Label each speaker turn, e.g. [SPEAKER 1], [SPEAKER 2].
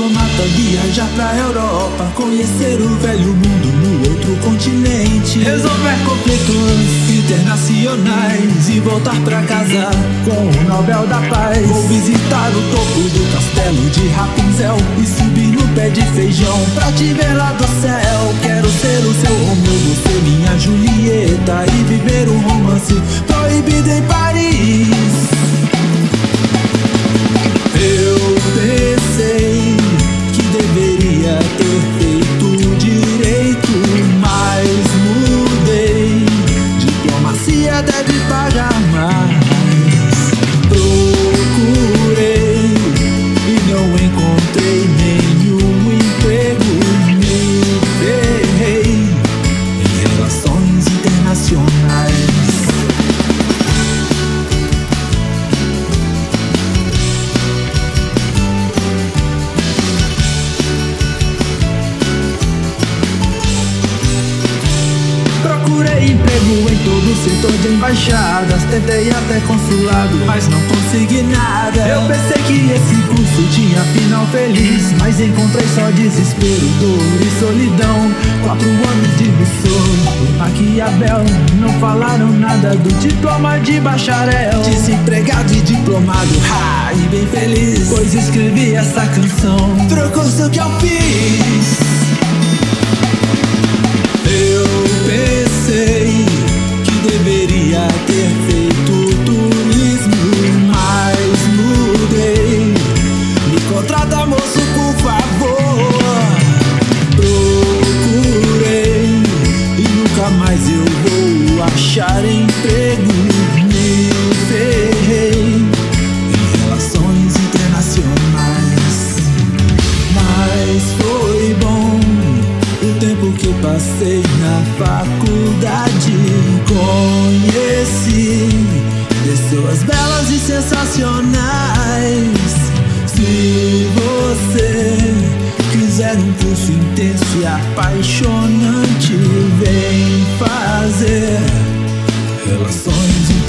[SPEAKER 1] diplomata viajar pra Europa, conhecer o velho mundo no outro continente, resolver conflitos internacionais e voltar pra casa com o Nobel da Paz. Vou visitar o topo do castelo de Rapunzel e subir no pé de feijão pra te ver lá do céu. Quero ser o seu Romeu, ser minha Julieta e viver um romance Em todo o setor de embaixadas. Tentei até consulado, mas não consegui nada. Eu pensei que esse curso tinha final feliz Mas encontrei só desespero, dor e solidão. Quatro anos de e Maquiavel Não falaram nada do diploma de bacharel. Desempregado e diplomado, ha, e bem feliz Pois escrevi essa canção. Pro curso que eu fiz mais eu vou achar emprego. Me ferrei em relações internacionais. Mas foi bom o tempo que passei na faculdade. apaixonante vem fazer relações